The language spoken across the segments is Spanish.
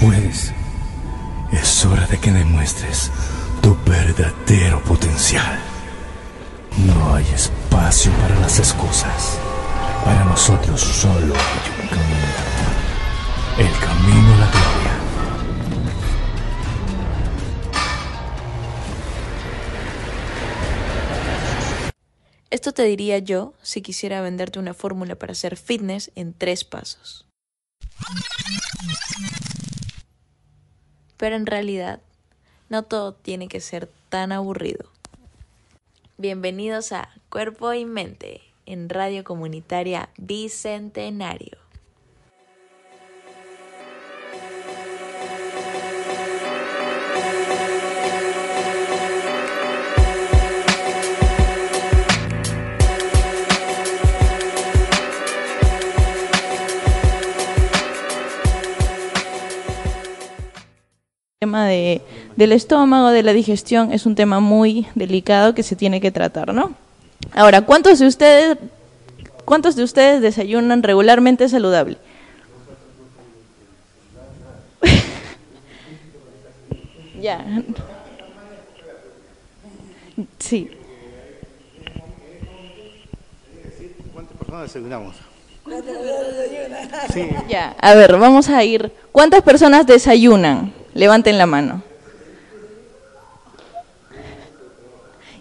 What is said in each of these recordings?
puedes. Es hora de que demuestres tu verdadero potencial. No hay espacio para las excusas. Para nosotros solo hay un camino. El camino a la gloria. Esto te diría yo si quisiera venderte una fórmula para hacer fitness en tres pasos. Pero en realidad, no todo tiene que ser tan aburrido. Bienvenidos a Cuerpo y Mente en Radio Comunitaria Bicentenario. El tema de, del estómago, de la digestión, es un tema muy delicado que se tiene que tratar, ¿no? Ahora, ¿cuántos de ustedes, cuántos de ustedes desayunan regularmente saludable? ya. Sí. ¿Cuántas personas desayunamos? Ya, a ver, vamos a ir. ¿Cuántas personas desayunan? Levanten la mano.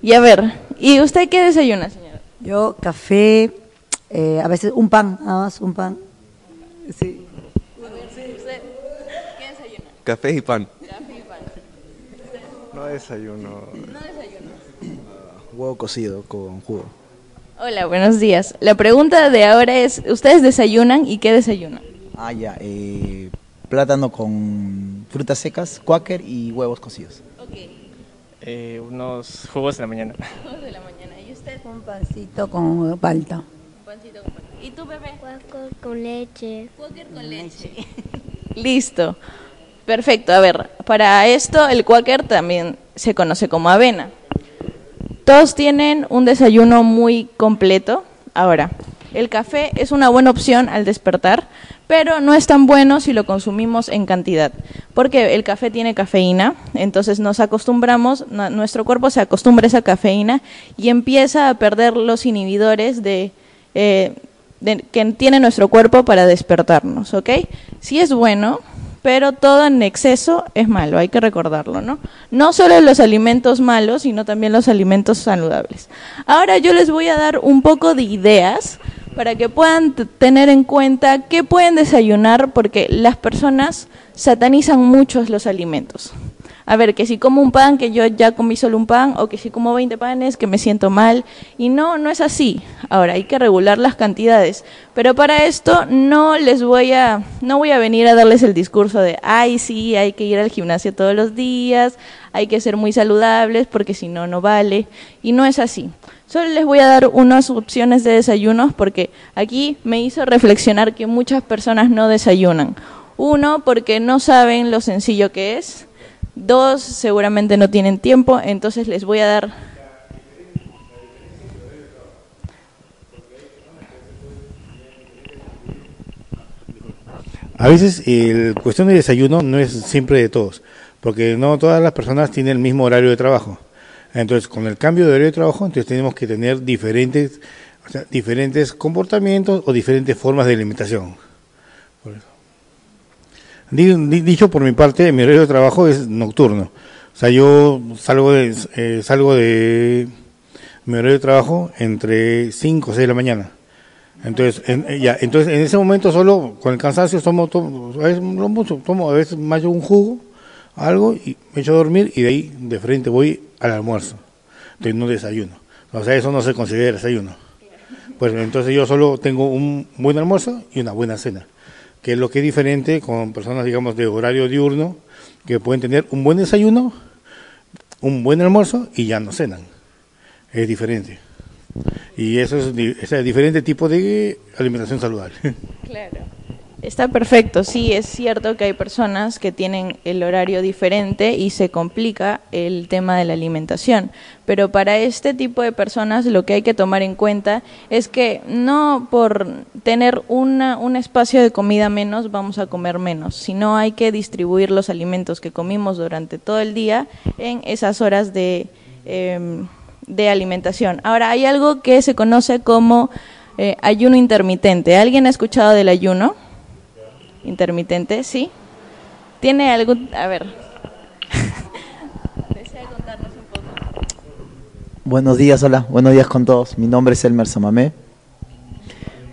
Y a ver, ¿y usted qué desayuna, señora? Yo café, eh, a veces un pan, nada más un pan. Sí. ¿Qué desayuna? Café y pan. Café y pan. No desayuno. No desayuna. Huevo cocido con jugo. Hola, buenos días. La pregunta de ahora es, ¿ustedes desayunan y qué desayunan? Ah, ya. eh, plátano con frutas secas, quaker y huevos cocidos. Ok, Eh, unos jugos en la mañana. dos de la mañana. ¿Y usted? Un pancito con palta. Pancito con pan. ¿Y tú, bebé? Hueco con leche. Quaker con leche. Listo. Perfecto. A ver, para esto el quaker también se conoce como avena. Todos tienen un desayuno muy completo. Ahora, el café es una buena opción al despertar, pero no es tan bueno si lo consumimos en cantidad, porque el café tiene cafeína, entonces nos acostumbramos, nu- nuestro cuerpo se acostumbra a esa cafeína y empieza a perder los inhibidores de, eh, de- que tiene nuestro cuerpo para despertarnos, ¿ok? Sí es bueno, pero todo en exceso es malo, hay que recordarlo, ¿no? No solo los alimentos malos, sino también los alimentos saludables. Ahora yo les voy a dar un poco de ideas para que puedan tener en cuenta qué pueden desayunar, porque las personas satanizan muchos los alimentos. A ver, que si como un pan, que yo ya comí solo un pan, o que si como 20 panes, que me siento mal. Y no, no es así. Ahora, hay que regular las cantidades. Pero para esto no les voy a, no voy a venir a darles el discurso de, ay, sí, hay que ir al gimnasio todos los días, hay que ser muy saludables, porque si no, no vale. Y no es así. Solo les voy a dar unas opciones de desayunos, porque aquí me hizo reflexionar que muchas personas no desayunan. Uno, porque no saben lo sencillo que es. Dos, seguramente no tienen tiempo, entonces les voy a dar... A veces el cuestión de desayuno no es siempre de todos, porque no todas las personas tienen el mismo horario de trabajo. Entonces, con el cambio de horario de trabajo, entonces tenemos que tener diferentes, diferentes comportamientos o diferentes formas de alimentación. Dicho por mi parte, mi horario de trabajo es nocturno. O sea, yo salgo de, eh, salgo de mi horario de trabajo entre 5 o 6 de la mañana. Entonces, en, eh, ya, entonces en ese momento solo con el cansancio tomo, a veces, tomo a veces un jugo, algo y me echo a dormir y de ahí de frente voy al almuerzo. Entonces no desayuno. O sea, eso no se considera desayuno. Pues entonces yo solo tengo un buen almuerzo y una buena cena, que es lo que es diferente con personas, digamos, de horario diurno, que pueden tener un buen desayuno, un buen almuerzo y ya no cenan. Es diferente. Y eso es, es diferente tipo de alimentación saludable. Claro. Está perfecto, sí, es cierto que hay personas que tienen el horario diferente y se complica el tema de la alimentación, pero para este tipo de personas lo que hay que tomar en cuenta es que no por tener una, un espacio de comida menos vamos a comer menos, sino hay que distribuir los alimentos que comimos durante todo el día en esas horas de, em, alimentación. Ahora, hay algo que se conoce como eh, ayuno intermitente. ¿Alguien ha escuchado del ayuno? Intermitente, ¿sí? ¿Tiene algún... A ver. ¿Desea contarnos un poco? Buenos días, hola, buenos días con todos. Mi nombre es Elmer Samamé.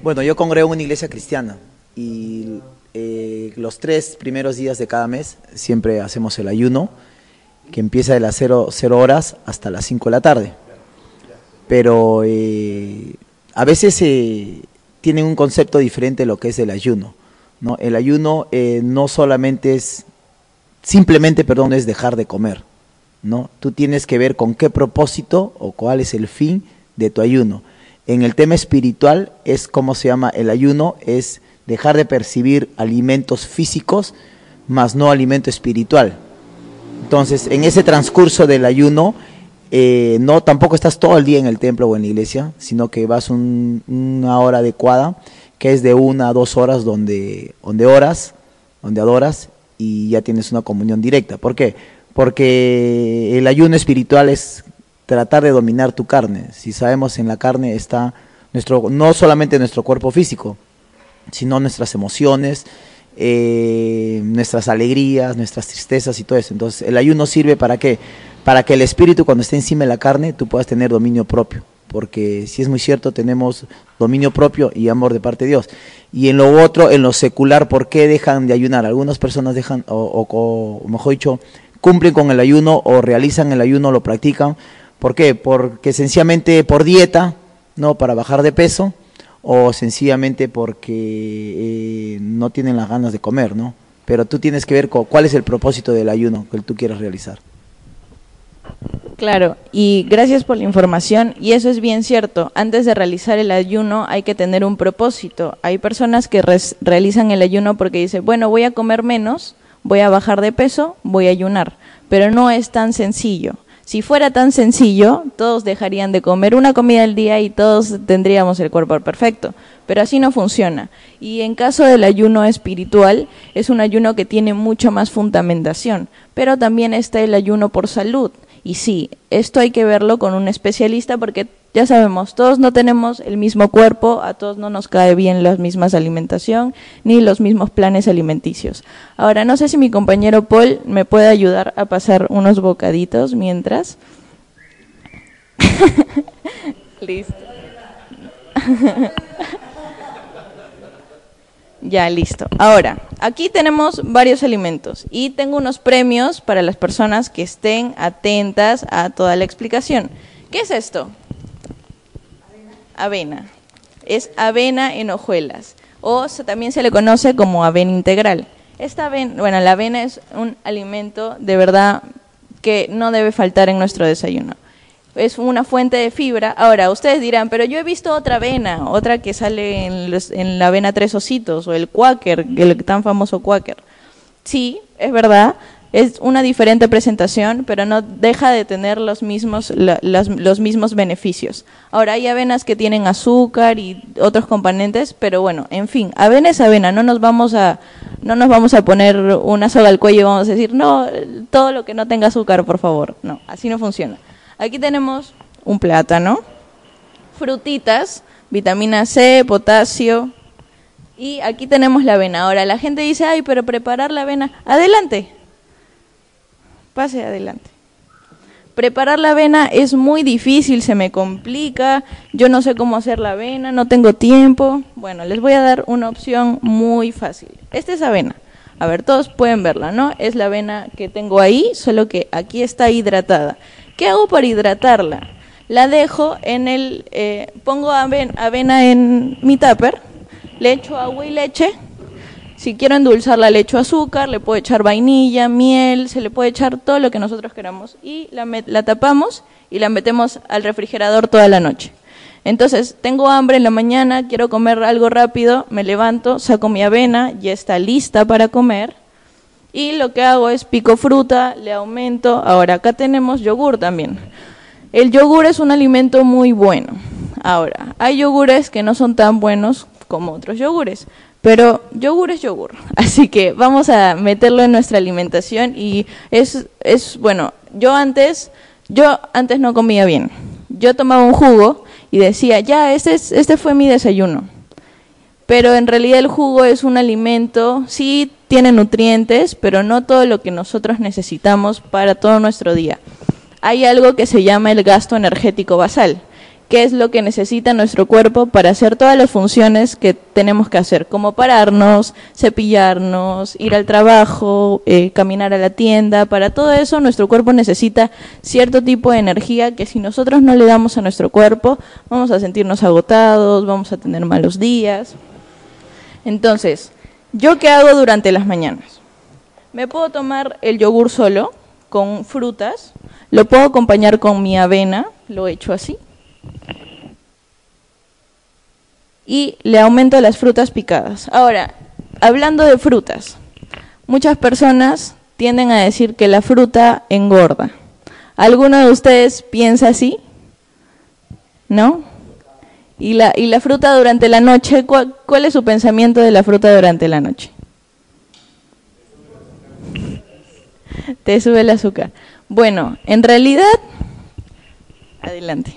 Bueno, yo congrego en una iglesia cristiana y eh, los tres primeros días de cada mes siempre hacemos el ayuno, que empieza de las 0, horas hasta las 5 de la tarde. Pero eh, a veces eh, tienen un concepto diferente de lo que es el ayuno. ¿No? El ayuno eh, no solamente es, simplemente, perdón, es dejar de comer, ¿no? Tú tienes que ver con qué propósito o cuál es el fin de tu ayuno. En el tema espiritual es como se llama el ayuno, es dejar de percibir alimentos físicos, más no alimento espiritual. Entonces, en ese transcurso del ayuno, eh, no tampoco estás todo el día en el templo o en la iglesia, sino que vas una hora adecuada que es de una a dos horas donde, donde oras, donde adoras y ya tienes una comunión directa. ¿Por qué? Porque el ayuno espiritual es tratar de dominar tu carne. Si sabemos en la carne está nuestro, no solamente nuestro cuerpo físico, sino nuestras emociones, eh, nuestras alegrías, nuestras tristezas y todo eso. Entonces, el ayuno sirve para qué? Para que el espíritu cuando esté encima de la carne tú puedas tener dominio propio porque si es muy cierto, tenemos dominio propio y amor de parte de Dios. Y en lo otro, en lo secular, ¿por qué dejan de ayunar? Algunas personas dejan, o, mejor dicho, cumplen con el ayuno o realizan el ayuno, lo practican. ¿Por qué? Porque sencillamente por dieta, ¿no? Para bajar de peso, o sencillamente porque eh, no tienen las ganas de comer, ¿no? Pero tú tienes que ver cuál es el propósito del ayuno que tú quieres realizar. Claro, y gracias por la información. Y eso es bien cierto. Antes de realizar el ayuno hay que tener un propósito. Hay personas que realizan el ayuno porque dicen, bueno, voy a comer menos, voy a bajar de peso, voy a ayunar. Pero no es tan sencillo. Si fuera tan sencillo, todos dejarían de comer una comida al día y todos tendríamos el cuerpo perfecto. Pero así no funciona. Y en caso del ayuno espiritual, es un ayuno que tiene mucha más fundamentación. Pero también está el ayuno por salud y sí, esto hay que verlo con un especialista porque ya sabemos, todos no tenemos el mismo cuerpo, a todos no nos cae bien la misma alimentación ni los mismos planes alimenticios. Ahora, no sé si mi compañero Paul me puede ayudar a pasar unos bocaditos mientras. Listo. Ya, listo. Ahora, aquí tenemos varios alimentos y tengo unos premios para las personas que estén atentas a toda la explicación. ¿Qué es esto? Avena. Es avena en hojuelas o también se le conoce como avena integral. Esta avena, bueno, la avena es un alimento de verdad que no debe faltar en nuestro desayuno es una fuente de fibra. Ahora, ustedes dirán, pero yo he visto otra avena, otra que sale en, la avena tres ositos, o el Quaker, el tan famoso Quaker. Sí, es verdad, es una diferente presentación, pero no deja de tener los mismos, los mismos beneficios. Ahora, hay avenas que tienen azúcar y otros componentes, pero bueno, en fin, avena es avena, no nos vamos a, no nos vamos a poner una soga al cuello y vamos a decir, no, todo lo que no tenga azúcar, por favor. No, así no funciona. Aquí tenemos un plátano, frutitas, vitamina C, potasio. Y aquí tenemos la avena. Ahora la gente dice, ay, pero preparar la avena. Adelante. Pase adelante. Preparar la avena es muy difícil, se me complica, yo no sé cómo hacer la avena, no tengo tiempo. Bueno, les voy a dar una opción muy fácil. Esta es avena. A ver, todos pueden verla, ¿no? Es la avena que tengo ahí, solo que aquí está hidratada. ¿Qué hago para hidratarla? La dejo en el, eh, pongo avena en mi tupper, le echo agua y leche. Si quiero endulzarla, le echo azúcar, le puedo echar vainilla, miel, se le puede echar todo lo que nosotros queramos. Y la, la tapamos y la metemos al refrigerador toda la noche. Entonces, tengo hambre en la mañana, quiero comer algo rápido, me levanto, saco mi avena, ya está lista para comer. Y lo que hago es pico fruta, le aumento. Ahora, acá tenemos yogur también. El yogur es un alimento muy bueno. Ahora, hay yogures que no son tan buenos como otros yogures, pero yogur es yogur. Así que vamos a meterlo en nuestra alimentación y es, es bueno, yo antes, yo antes no comía bien. Yo tomaba un jugo y decía, ya, este, es, este fue mi desayuno. Pero en realidad el jugo es un alimento, sí tiene nutrientes, pero no todo lo que nosotros necesitamos para todo nuestro día. Hay algo que se llama el gasto energético basal qué es lo que necesita nuestro cuerpo para hacer todas las funciones que tenemos que hacer, como pararnos, cepillarnos, ir al trabajo, eh, caminar a la tienda. Para todo eso nuestro cuerpo necesita cierto tipo de energía que si nosotros no le damos a nuestro cuerpo, vamos a sentirnos agotados, vamos a tener malos días. Entonces, ¿yo qué hago durante las mañanas? Me puedo tomar el yogur solo, con frutas, lo puedo acompañar con mi avena, lo he hecho así, y le aumento las frutas picadas. Ahora, hablando de frutas, muchas personas tienden a decir que la fruta engorda. ¿Alguno de ustedes piensa así? ¿No? ¿Y la, y la fruta durante la noche? ¿cuál, ¿Cuál es su pensamiento de la fruta durante la noche? Te sube el azúcar. Bueno, en realidad, adelante.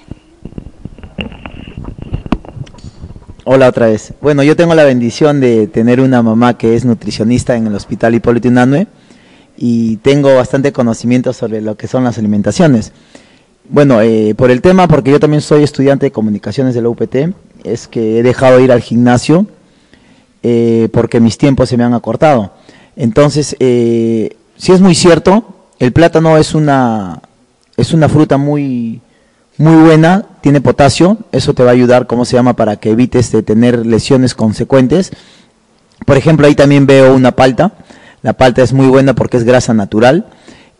Hola otra vez. Bueno, yo tengo la bendición de tener una mamá que es nutricionista en el Hospital Hipólito Unanue y tengo bastante conocimiento sobre lo que son las alimentaciones. Bueno, eh, por el tema, porque yo también soy estudiante de comunicaciones de la UPT, es que he dejado de ir al gimnasio eh, porque mis tiempos se me han acortado. Entonces, eh, si es muy cierto, el plátano es una, es una fruta muy, muy buena, tiene potasio, eso te va a ayudar, ¿cómo se llama?, para que evites de tener lesiones consecuentes. Por ejemplo, ahí también veo una palta, la palta es muy buena porque es grasa natural.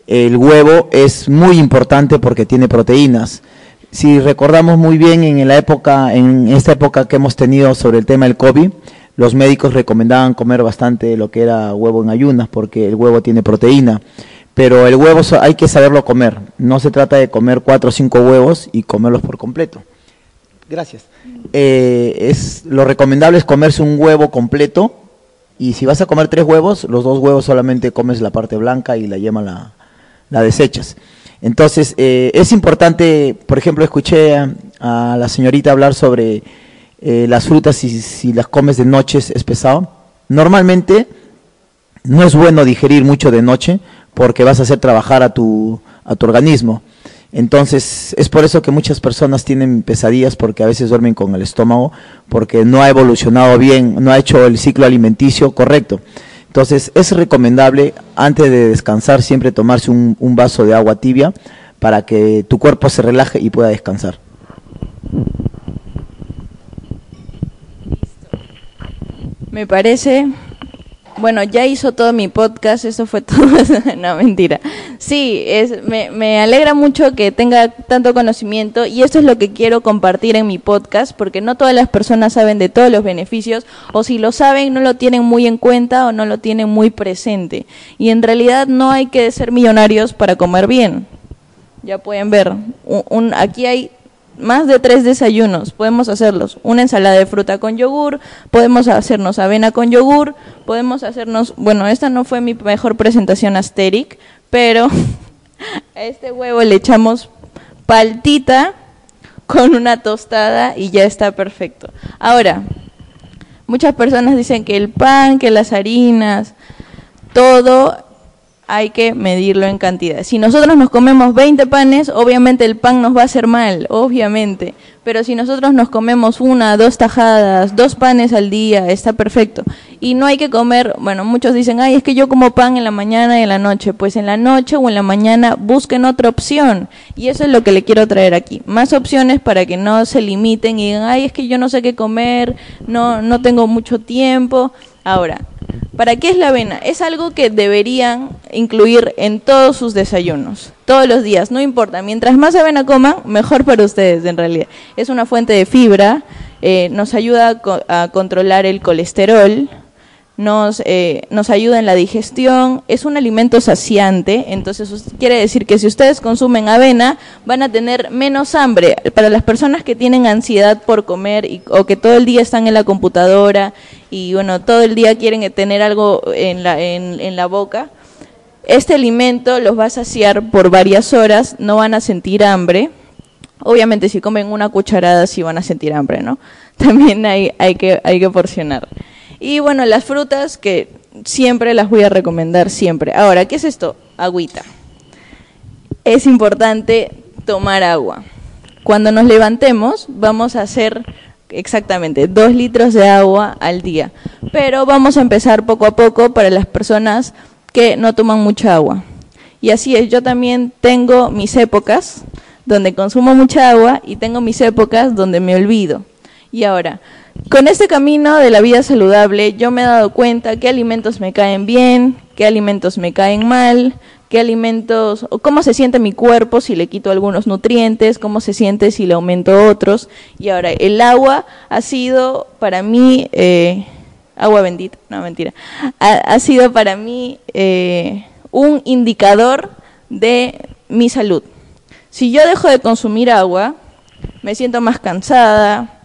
El huevo es muy importante porque tiene proteínas. Si recordamos muy bien en la época, en esta época que hemos tenido sobre el tema del COVID, los médicos recomendaban comer bastante lo que era huevo en ayunas porque el huevo tiene proteína pero el huevo hay que saberlo comer. No se trata de comer cuatro o cinco huevos y comerlos por completo. Gracias. Eh, es, lo recomendable es comerse un huevo completo y si vas a comer tres huevos, los dos huevos solamente comes la parte blanca y la yema la, la desechas. Entonces, eh, es importante, por ejemplo, escuché a, la señorita hablar sobre eh, las frutas y si las comes de noche es pesado. Normalmente no es bueno digerir mucho de noche porque vas a hacer trabajar a tu, a tu organismo. Entonces, es por eso que muchas personas tienen pesadillas porque a veces duermen con el estómago, porque no ha evolucionado bien, no ha hecho el ciclo alimenticio correcto. Entonces, es recomendable antes de descansar siempre tomarse un, un vaso de agua tibia para que tu cuerpo se relaje y pueda descansar. Me parece bueno, ya hizo todo mi podcast, eso fue todo. no, mentira. Sí, es, me, alegra mucho que tenga tanto conocimiento y esto es lo que quiero compartir en mi podcast, porque no todas las personas saben de todos los beneficios, o si lo saben, no lo tienen muy en cuenta o no lo tienen muy presente. Y en realidad no hay que ser millonarios para comer bien. Ya pueden ver, un, aquí hay más de tres desayunos. Podemos hacerlos una ensalada de fruta con yogur, podemos hacernos avena con yogur, podemos hacernos, bueno, esta no fue mi mejor presentación asteric, pero a este huevo le echamos paltita con una tostada y ya está perfecto. Ahora, muchas personas dicen que el pan, que las harinas, todo hay que medirlo en cantidad. Si nosotros nos comemos 20 panes, obviamente el pan nos va a hacer mal, obviamente. Pero si nosotros nos comemos una, dos tajadas, dos panes al día, está perfecto. Y no hay que comer, bueno, muchos dicen, ay, es que yo como pan en la mañana y en la noche. Pues en la noche o en la mañana busquen otra opción. Y eso es lo que le quiero traer aquí. Más opciones para que no se limiten y digan, ay, es que yo no sé qué comer, no, no tengo mucho tiempo. Ahora, ¿Para qué es la avena? Es algo que deberían incluir en todos sus desayunos, todos los días, no importa. Mientras más avena coman, mejor para ustedes en realidad. Es una fuente de fibra, eh, nos ayuda a, co- a controlar el colesterol, nos, eh, nos ayuda en la digestión, es un alimento saciante, entonces quiere decir que si ustedes consumen avena van a tener menos hambre. Para las personas que tienen ansiedad por comer y- o que todo el día están en la computadora y bueno, todo el día quieren tener algo en la, en, en la boca, este alimento los va a saciar por varias horas, no van a sentir hambre. Obviamente si comen una cucharada sí van a sentir hambre, ¿no? También hay, hay, que, hay que porcionar. Y bueno, las frutas que siempre las voy a recomendar, siempre. Ahora, ¿qué es esto? Agüita. Es importante tomar agua. Cuando nos levantemos vamos a hacer exactamente dos litros de agua al día. Pero vamos a empezar poco a poco para las personas que no toman mucha agua. Y así es, yo también tengo mis épocas donde consumo mucha agua y tengo mis épocas donde me olvido. Y ahora, con este camino de la vida saludable, yo me he dado cuenta qué alimentos me caen bien, qué alimentos me caen mal, qué alimentos, o cómo se siente mi cuerpo si le quito algunos nutrientes, cómo se siente si le aumento otros. Y ahora, el agua ha sido para mí, eh, agua bendita, no mentira, ha, sido para mí eh, un indicador de mi salud. Si yo dejo de consumir agua, me siento más cansada,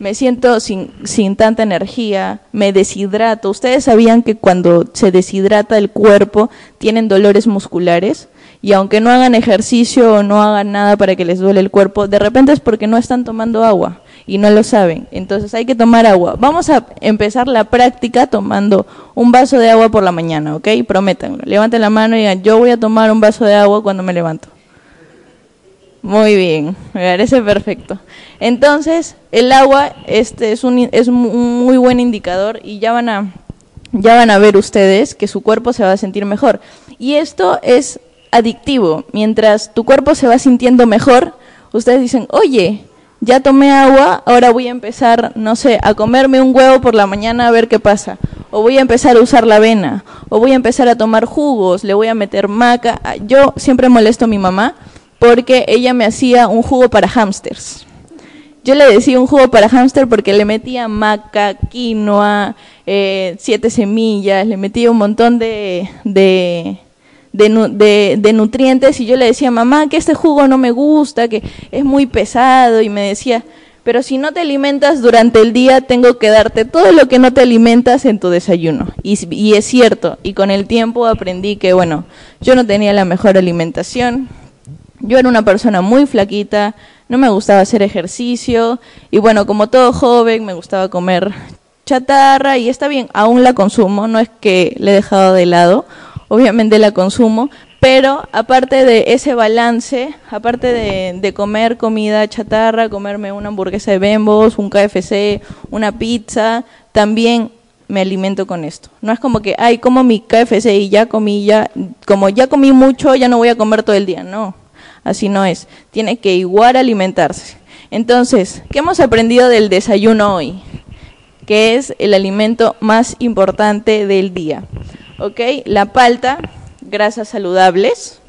me siento sin, sin tanta energía, me deshidrato. ¿Ustedes sabían que cuando se deshidrata el cuerpo tienen dolores musculares? Y aunque no hagan ejercicio o no hagan nada para que les duele el cuerpo, de repente es porque no están tomando agua y no lo saben. Entonces hay que tomar agua. Vamos a empezar la práctica tomando un vaso de agua por la mañana, ¿ok? Prométanlo. Levanten la mano y digan, yo voy a tomar un vaso de agua cuando me levanto. Muy bien, me parece perfecto. Entonces, el agua este es un es un muy buen indicador y ya van a ya van a ver ustedes que su cuerpo se va a sentir mejor. Y esto es adictivo. Mientras tu cuerpo se va sintiendo mejor, ustedes dicen, "Oye, ya tomé agua, ahora voy a empezar, no sé, a comerme un huevo por la mañana a ver qué pasa. O voy a empezar a usar la avena, o voy a empezar a tomar jugos, le voy a meter maca. Ah, Yo siempre molesto a mi mamá porque ella me hacía un jugo para hámsters. Yo le decía un jugo para hámster porque le metía maca, quinoa, eh, siete semillas, le metía un montón de, de, de, nu- de- de nutrientes y yo le decía, mamá, que este jugo no me gusta, que es muy pesado y me decía, pero si no te alimentas durante el día, tengo que darte todo lo que no te alimentas en tu desayuno. Y, y es cierto, y con el tiempo aprendí que, bueno, yo no tenía la mejor alimentación, yo era una persona muy flaquita, no me gustaba hacer ejercicio y bueno, como todo joven me gustaba comer chatarra y está bien, aún la consumo, no es que le he dejado de lado, obviamente la consumo, pero aparte de ese balance, aparte de, comer comida chatarra, comerme una hamburguesa de Bembos, un KFC, una pizza, también me alimento con esto. No es como que, ay, como mi KFC y ya comí, ya, como ya comí mucho, ya no voy a comer todo el día. No, así no es. Tiene que igual alimentarse. Entonces, ¿qué hemos aprendido del desayuno hoy? Que es el alimento más importante del día. ¿Ok? La palta, grasas saludables.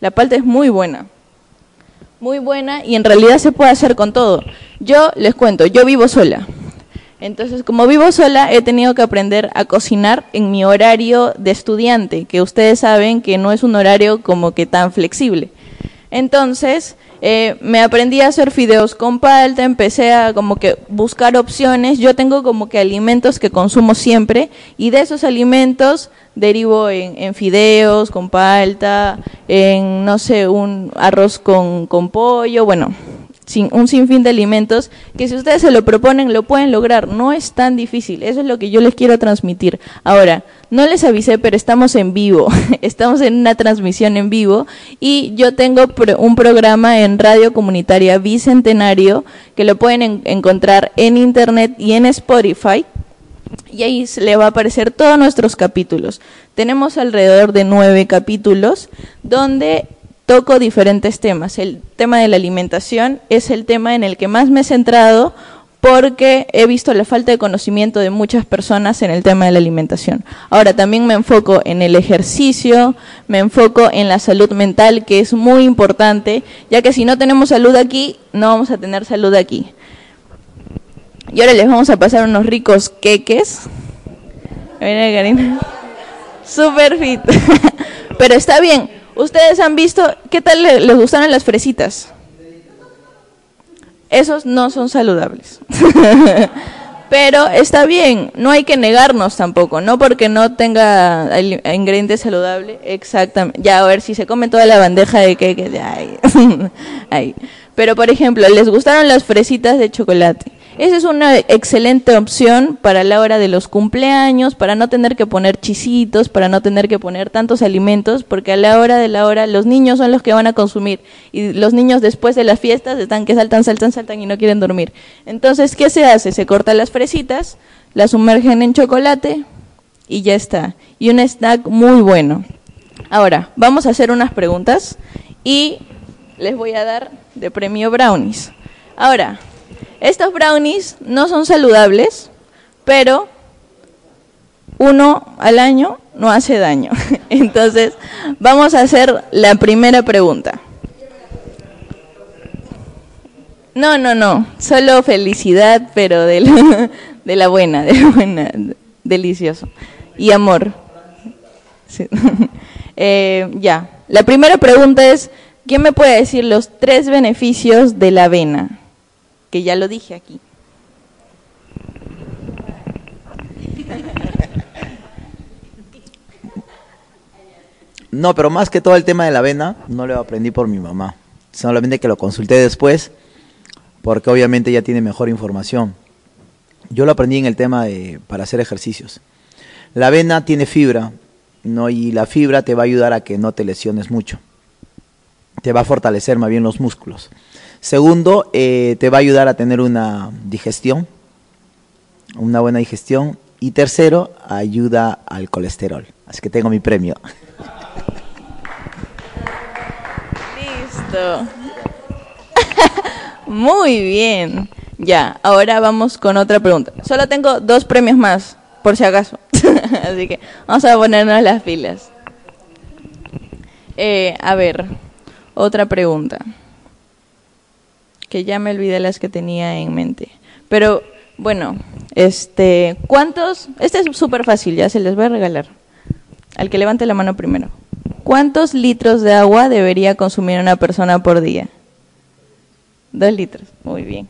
La palta es muy buena. Muy buena y en realidad se puede hacer con todo. Yo les cuento, yo vivo sola. Entonces, como vivo sola, he tenido que aprender a cocinar en mi horario de estudiante, que ustedes saben que no es un horario como que tan flexible. Entonces, eh, me aprendí a hacer fideos con palta, empecé a como que buscar opciones. Yo tengo como que alimentos que consumo siempre y de esos alimentos derivo en, fideos con palta, en, no sé, un arroz con, con pollo, bueno, sin, un sinfín de alimentos que si ustedes se lo proponen lo pueden lograr. No es tan difícil. Eso es lo que yo les quiero transmitir. Ahora, no les avisé, pero estamos en vivo. estamos en una transmisión en vivo y yo tengo un programa en Radio Comunitaria Bicentenario que lo pueden en- encontrar en internet y en Spotify. Y ahí le va a aparecer todos nuestros capítulos. Tenemos alrededor de nueve capítulos donde toco diferentes temas. El tema de la alimentación es el tema en el que más me he centrado porque he visto la falta de conocimiento de muchas personas en el tema de la alimentación. Ahora, también me enfoco en el ejercicio, me enfoco en la salud mental, que es muy importante, ya que si no tenemos salud aquí, no vamos a tener salud aquí. Y ahora les vamos a pasar unos ricos queques. Mira, Karina. Super fit. Pero está bien. Ustedes han visto, ¿qué tal les gustaron las fresitas? Esos no son saludables. Pero está bien, no hay que negarnos tampoco, no porque no tenga ingredientes saludables, exactamente. Ya, a ver, si se come toda la bandeja de queques, ya, ahí. Pero, por ejemplo, les gustaron las fresitas de chocolate. Esa es una excelente opción para la hora de los cumpleaños, para no tener que poner chisitos, para no tener que poner tantos alimentos, porque a la hora de la hora los niños son los que van a consumir y los niños después de las fiestas están que saltan, saltan, saltan y no quieren dormir. Entonces, ¿qué se hace? Se cortan las fresitas, las sumergen en chocolate y ya está. Y un snack muy bueno. Ahora, vamos a hacer unas preguntas y les voy a dar de premio brownies. Ahora, estos brownies no son saludables, pero uno al año no hace daño. Entonces, vamos a hacer la primera pregunta. No, no, no, solo felicidad, pero de la, buena, de la buena, delicioso. Y amor. Eh, ya, la primera pregunta es, ¿quién me puede decir los tres beneficios de la avena? Que ya lo dije aquí. No, pero más que todo el tema de la avena, no lo aprendí por mi mamá. Solamente que lo consulté después, porque obviamente ella tiene mejor información. Yo lo aprendí en el tema de para hacer ejercicios. La avena tiene fibra, ¿no? y la fibra te va a ayudar a que no te lesiones mucho. Te va a fortalecer más bien los músculos. Segundo, eh, te va a ayudar a tener una digestión, una buena digestión. Y tercero, ayuda al colesterol. Así que tengo mi premio. Listo. Muy bien. Ya, ahora vamos con otra pregunta. Solo tengo dos premios más, por si acaso. Así que vamos a ponernos las filas. Eh, a ver, otra pregunta que ya me olvidé las que tenía en mente. Pero bueno, este, ¿cuántos? Este es súper fácil, ya se les voy a regalar. Al que levante la mano primero. ¿Cuántos litros de agua debería consumir una persona por día? Dos litros, muy bien.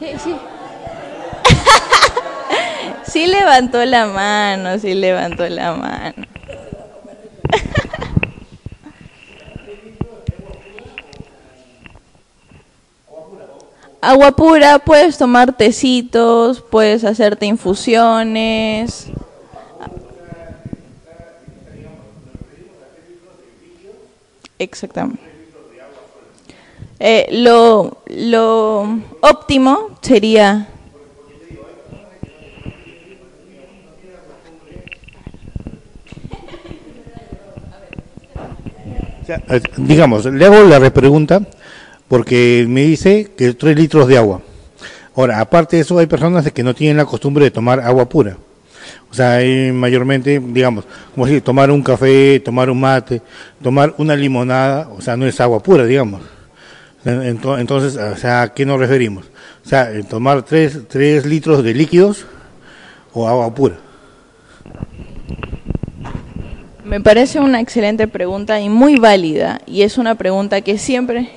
Sí, sí. sí levantó la mano, sí levantó la mano. Agua pura, puedes tomar tecitos, puedes hacerte infusiones. Exactamente. Eh, lo, lo óptimo sería digamos, le hago la repregunta porque me dice que 3 litros de agua. Ahora, aparte de eso, hay personas que no tienen la costumbre de tomar agua pura. O sea, hay mayormente, digamos, como si tomar un café, tomar un mate, tomar una limonada, o sea, no es agua pura, digamos. Entonces, o sea, ¿a qué nos referimos? O sea, tomar 3, 3 litros de líquidos o agua pura. Me parece una excelente pregunta y muy válida, y es una pregunta que siempre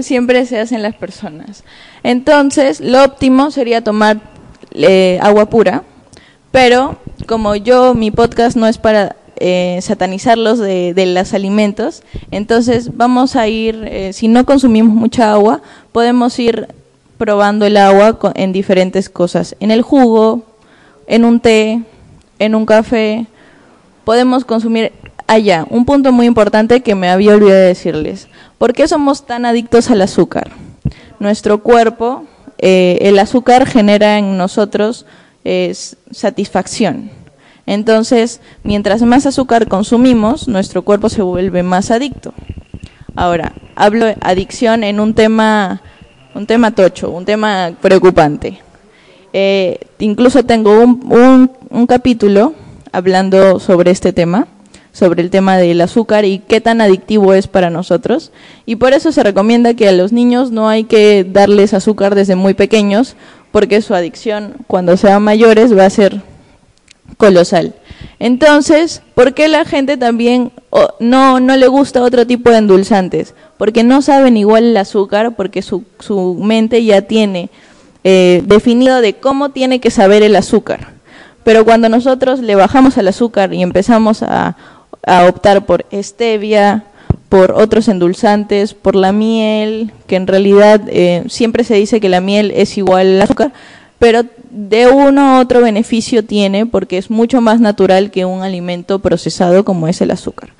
siempre se hacen las personas. Entonces, lo óptimo sería tomar eh, agua pura, pero como yo, mi podcast no es para eh, satanizarlos de, los alimentos, entonces vamos a ir, eh, si no consumimos mucha agua, podemos ir probando el agua en diferentes cosas, en el jugo, en un té, en un café, podemos consumir allá. Un punto muy importante que me había olvidado decirles. ¿Por qué somos tan adictos al azúcar? Nuestro cuerpo, eh, el azúcar genera en nosotros satisfacción. Entonces, mientras más azúcar consumimos, nuestro cuerpo se vuelve más adicto. Ahora, hablo de adicción en un tema un tema tocho, un tema preocupante. Eh, incluso tengo un capítulo hablando sobre este tema, sobre el tema del azúcar y qué tan adictivo es para nosotros. Y por eso se recomienda que a los niños no hay que darles azúcar desde muy pequeños, porque su adicción cuando sean mayores va a ser colosal. Entonces, ¿por qué la gente también no, no le gusta otro tipo de endulzantes? Porque no saben igual el azúcar, porque su, su mente ya tiene eh, definido de cómo tiene que saber el azúcar. Pero cuando nosotros le bajamos al azúcar y empezamos a, a optar por stevia, por otros endulzantes, por la miel, que en realidad eh, siempre se dice que la miel es igual al azúcar, pero de uno u otro beneficio tiene porque es mucho más natural que un alimento procesado como es el azúcar.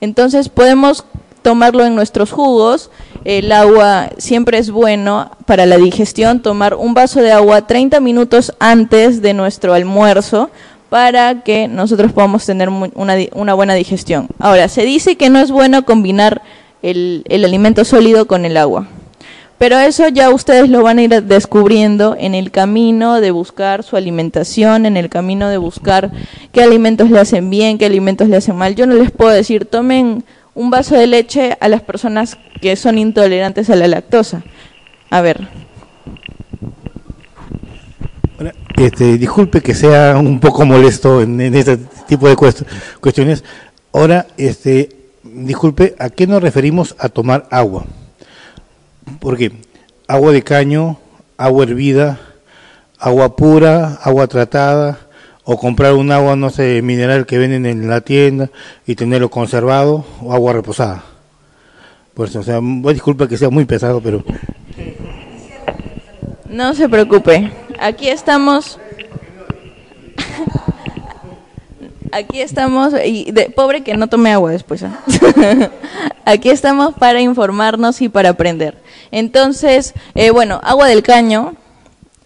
Entonces podemos tomarlo en nuestros jugos, el agua siempre es bueno para la digestión, tomar un vaso de agua 30 minutos antes de nuestro almuerzo para que nosotros podamos tener una, una buena digestión. Ahora, se dice que no es bueno combinar el, el alimento sólido con el agua. Pero eso ya ustedes lo van a ir descubriendo en el camino de buscar su alimentación, en el camino de buscar qué alimentos le hacen bien, qué alimentos le hacen mal. Yo no les puedo decir, tomen un vaso de leche a las personas que son intolerantes a la lactosa. A ver. Este, disculpe que sea un poco molesto en, este tipo de cuestiones. Ahora, este, disculpe, ¿a qué nos referimos a tomar agua? Porque agua de caño, agua hervida, agua pura, agua tratada, o comprar un agua, no sé, mineral que venden en la tienda y tenerlo conservado, o agua reposada. Pues, o sea, disculpa que sea muy pesado, pero... No se preocupe, aquí estamos... Aquí estamos, y de, pobre que no tome agua después. ¿eh? Aquí estamos para informarnos y para aprender. Entonces, eh, bueno, agua del caño,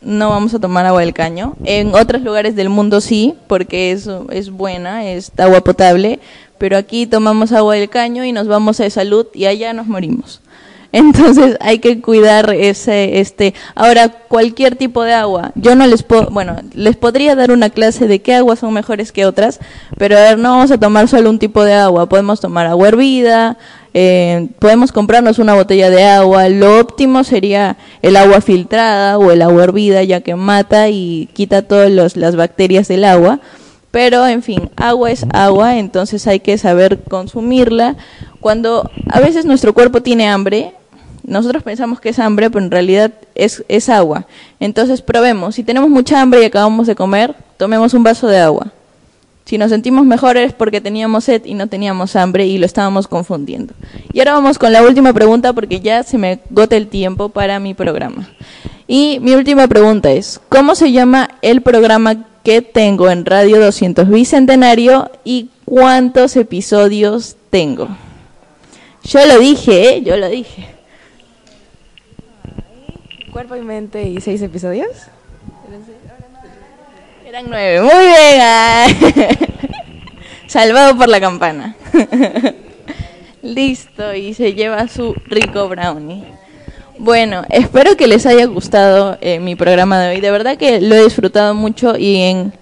no vamos a tomar agua del caño. En otros lugares del mundo sí, porque es, es buena, es agua potable, pero aquí tomamos agua del caño y nos vamos a salud y allá nos morimos. Entonces hay que cuidar ese, este, ahora cualquier tipo de agua. Yo no les puedo, bueno, les podría dar una clase de qué aguas son mejores que otras, pero a ver, no vamos a tomar solo un tipo de agua. Podemos tomar agua hervida, eh, podemos comprarnos una botella de agua. Lo óptimo sería el agua filtrada o el agua hervida, ya que mata y quita todas las bacterias del agua. Pero, en fin, agua es agua, entonces hay que saber consumirla. Cuando a veces nuestro cuerpo tiene hambre, nosotros pensamos que es hambre, pero en realidad es, agua. Entonces probemos, si tenemos mucha hambre y acabamos de comer, tomemos un vaso de agua. Si nos sentimos mejores es porque teníamos sed y no teníamos hambre y lo estábamos confundiendo. Y ahora vamos con la última pregunta porque ya se me gota el tiempo para mi programa. Y mi última pregunta es, ¿cómo se llama el programa que tengo en Radio 200 Bicentenario y cuántos episodios tengo. Yo lo dije, ¿eh? yo lo dije. Cuerpo y mente y seis episodios. Eran nueve. Muy bien. Salvado por la campana. Listo, y se lleva su rico brownie. Bueno, espero que les haya gustado eh, mi programa de hoy. De verdad que lo he disfrutado mucho y en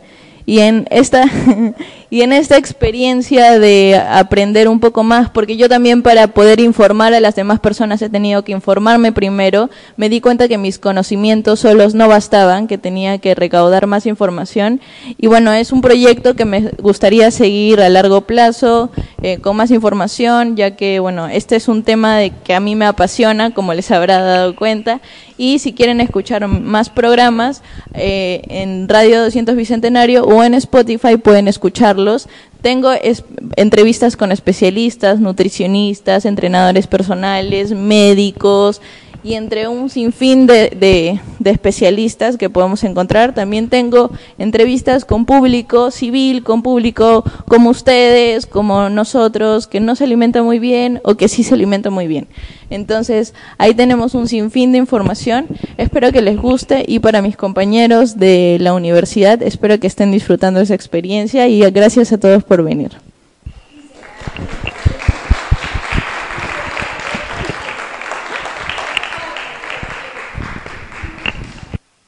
y en esta y en esta experiencia de aprender un poco más, porque yo también para poder informar a las demás personas he tenido que informarme primero, me di cuenta que mis conocimientos solos no bastaban, que tenía que recaudar más información y bueno, es un proyecto que me gustaría seguir a largo plazo eh, con más información, ya que bueno, este es un tema de que a mí me apasiona, como les habrá dado cuenta, y si quieren escuchar más programas eh, en Radio 200 Bicentenario o en Spotify pueden escucharlos. Tengo entrevistas con especialistas, nutricionistas, entrenadores personales, médicos, y entre un sinfín de, especialistas que podemos encontrar. También tengo entrevistas con público civil, con público como ustedes, como nosotros, que no se alimenta muy bien o que sí se alimenta muy bien. Entonces, ahí tenemos un sinfín de información. Espero que les guste y para mis compañeros de la universidad, espero que estén disfrutando esa experiencia y gracias a todos por venir.